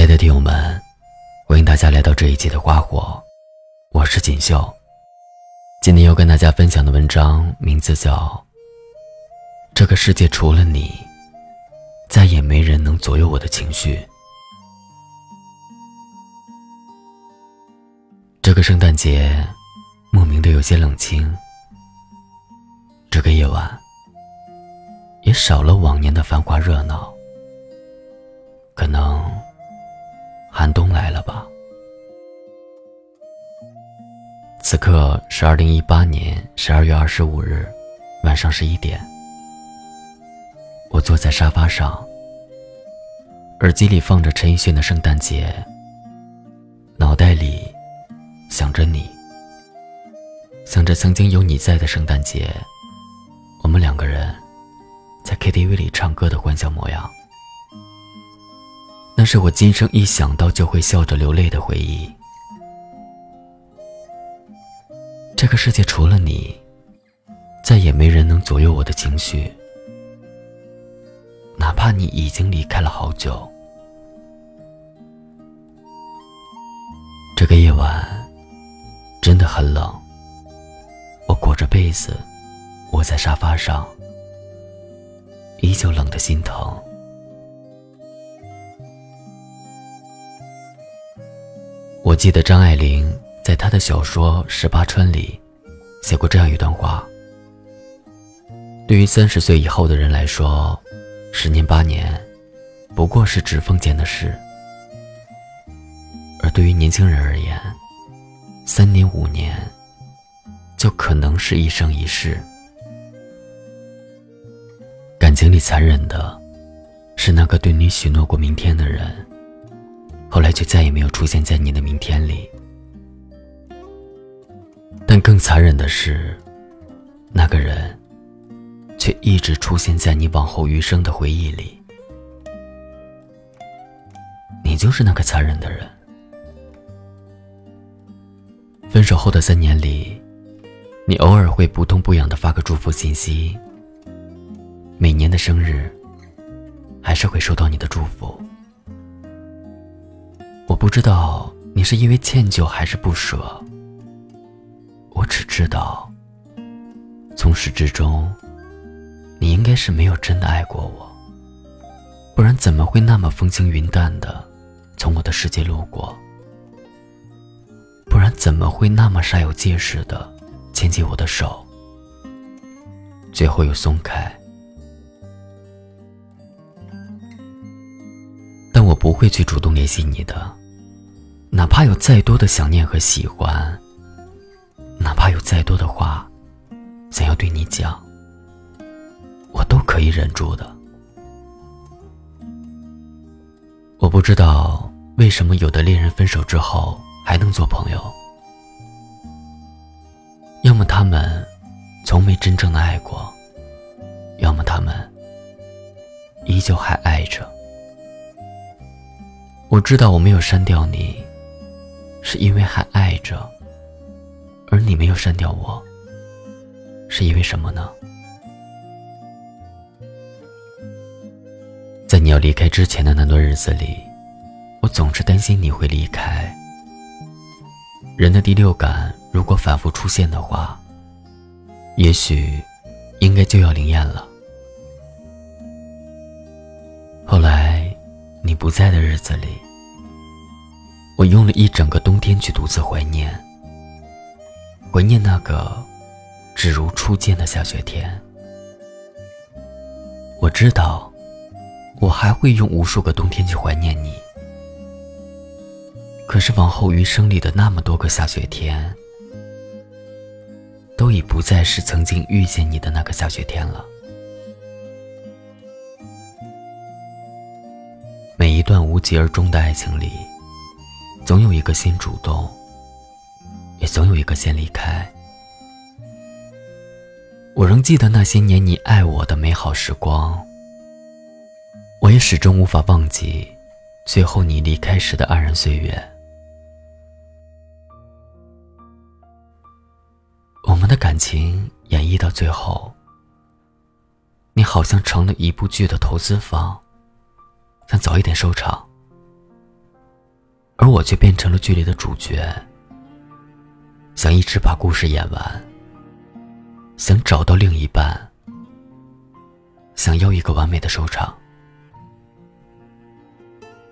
亲爱的听友们，欢迎大家来到这一期的花火，我是锦绣。今天要跟大家分享的文章名字叫《这个世界除了你，再也没人能左右我的情绪》。这个圣诞节，莫名的有些冷清。这个夜晚，也少了往年的繁华热闹。可能。寒冬来了吧？此刻是二零一八年十二月二十五日晚上十一点。我坐在沙发上，耳机里放着陈奕迅的《圣诞节》，脑袋里想着你，想着曾经有你在的圣诞节，我们两个人在 KTV 里唱歌的欢笑模样。那是我今生一想到就会笑着流泪的回忆。这个世界除了你，再也没人能左右我的情绪。哪怕你已经离开了好久。这个夜晚真的很冷，我裹着被子窝在沙发上，依旧冷得心疼。我记得张爱玲在她的小说《十八春》里写过这样一段话：对于三十岁以后的人来说，十年八年不过是指缝间的事；而对于年轻人而言，三年五年就可能是一生一世。感情里残忍的，是那个对你许诺过明天的人。后来就再也没有出现在你的明天里，但更残忍的是，那个人却一直出现在你往后余生的回忆里。你就是那个残忍的人。分手后的三年里，你偶尔会不痛不痒的发个祝福信息，每年的生日，还是会收到你的祝福。不知道你是因为歉疚还是不舍，我只知道，从始至终，你应该是没有真的爱过我，不然怎么会那么风轻云淡的从我的世界路过？不然怎么会那么煞有介事的牵起我的手，最后又松开？但我不会去主动联系你的。哪怕有再多的想念和喜欢，哪怕有再多的话想要对你讲，我都可以忍住的。我不知道为什么有的恋人分手之后还能做朋友，要么他们从没真正的爱过，要么他们依旧还爱着。我知道我没有删掉你。是因为还爱着，而你没有删掉我，是因为什么呢？在你要离开之前的那段日子里，我总是担心你会离开。人的第六感如果反复出现的话，也许应该就要灵验了。后来你不在的日子里。我用了一整个冬天去独自怀念，怀念那个只如初见的下雪天。我知道，我还会用无数个冬天去怀念你。可是往后余生里的那么多个下雪天，都已不再是曾经遇见你的那个下雪天了。每一段无疾而终的爱情里。总有一个先主动，也总有一个先离开。我仍记得那些年你爱我的美好时光，我也始终无法忘记最后你离开时的黯然岁月。我们的感情演绎到最后，你好像成了一部剧的投资方，想早一点收场。而我却变成了剧里的主角，想一直把故事演完，想找到另一半，想要一个完美的收场。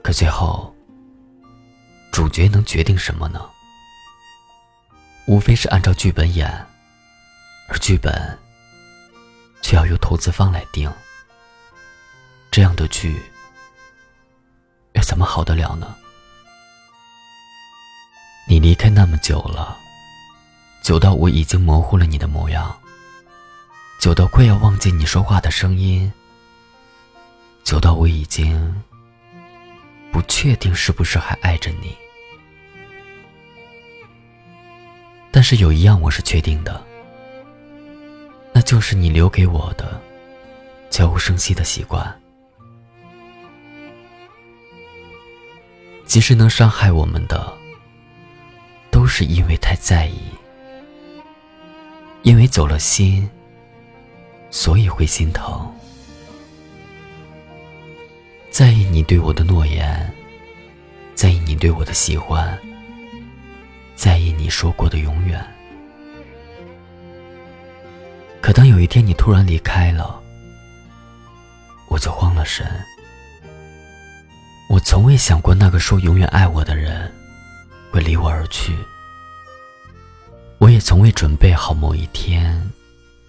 可最后，主角能决定什么呢？无非是按照剧本演，而剧本却要由投资方来定。这样的剧，又怎么好得了呢？离开那么久了，久到我已经模糊了你的模样，久到快要忘记你说话的声音，久到我已经不确定是不是还爱着你。但是有一样我是确定的，那就是你留给我的悄无声息的习惯。其实能伤害我们的。都是因为太在意，因为走了心，所以会心疼。在意你对我的诺言，在意你对我的喜欢，在意你说过的永远。可当有一天你突然离开了，我就慌了神。我从未想过那个说永远爱我的人。会离我而去，我也从未准备好某一天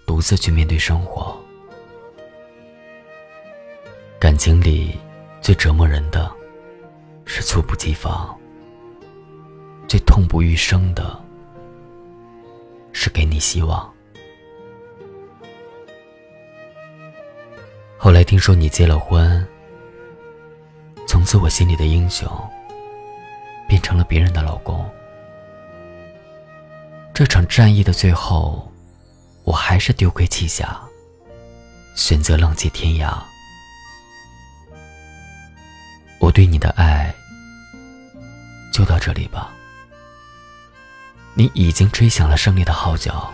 独自去面对生活。感情里最折磨人的，是猝不及防；最痛不欲生的，是给你希望。后来听说你结了婚，从此我心里的英雄。变成了别人的老公。这场战役的最后，我还是丢盔弃甲，选择浪迹天涯。我对你的爱就到这里吧。你已经吹响了胜利的号角，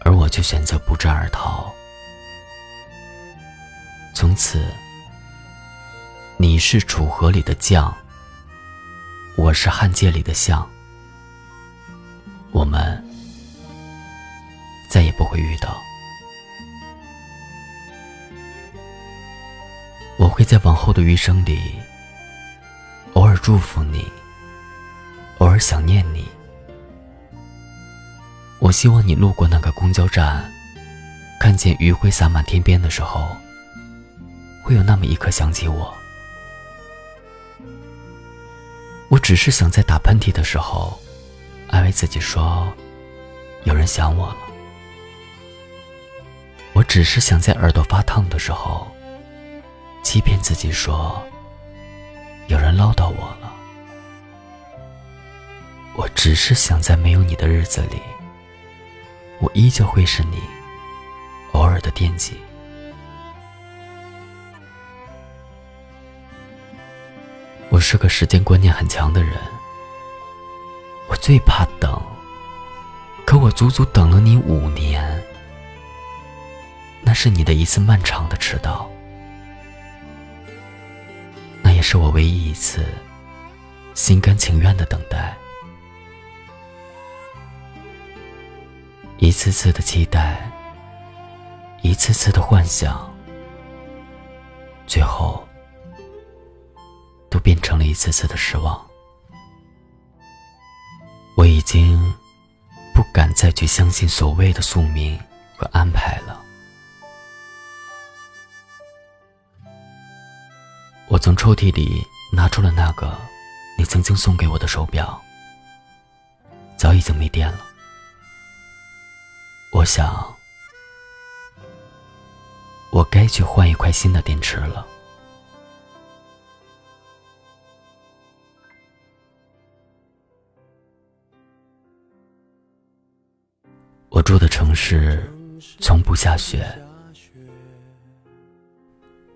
而我却选择不战而逃。从此，你是楚河里的将。我是汉界里的象，我们再也不会遇到。我会在往后的余生里，偶尔祝福你，偶尔想念你。我希望你路过那个公交站，看见余晖洒满天边的时候，会有那么一刻想起我。我只是想在打喷嚏的时候，安慰自己说，有人想我了。我只是想在耳朵发烫的时候，欺骗自己说，有人唠叨我了。我只是想在没有你的日子里，我依旧会是你偶尔的惦记。我是个时间观念很强的人，我最怕等。可我足足等了你五年，那是你的一次漫长的迟到，那也是我唯一一次心甘情愿的等待。一次次的期待，一次次的幻想，最后。都变成了一次次的失望。我已经不敢再去相信所谓的宿命和安排了。我从抽屉里拿出了那个你曾经送给我的手表，早已经没电了。我想，我该去换一块新的电池了。住的城市从不下雪，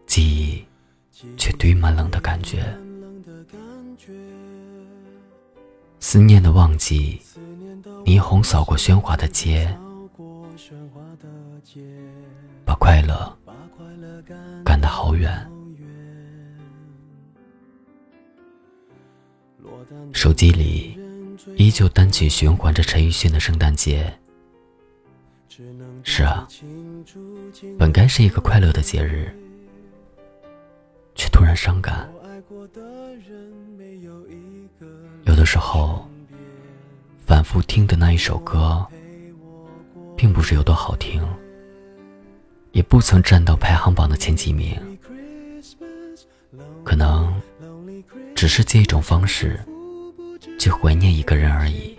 记忆却堆满冷的感觉。思念的旺季，霓虹扫过喧哗的街，把快乐赶得好远。手机里依旧单曲循环着陈奕迅的《圣诞节》。是啊，本该是一个快乐的节日，却突然伤感。有的时候，反复听的那一首歌，并不是有多好听，也不曾站到排行榜的前几名，可能只是借一种方式去怀念一个人而已。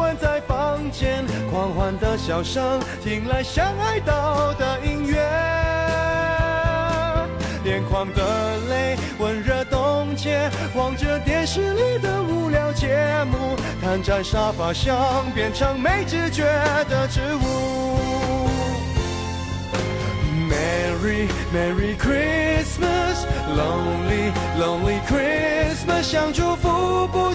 关在房间。狂欢的笑声，听来像哀悼的音乐。眼眶的泪温热冻结，望着电视里的无聊节目，瘫在沙发上变成没知觉的植物。Merry Merry Christmas, Lonely Lonely Christmas，想祝福不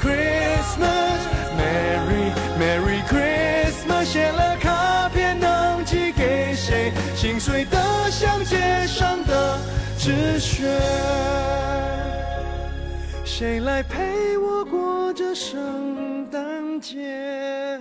Christmas, Merry Merry Christmas，写了卡片能寄给谁？心碎得像街上的纸屑。谁来陪我过这圣诞节？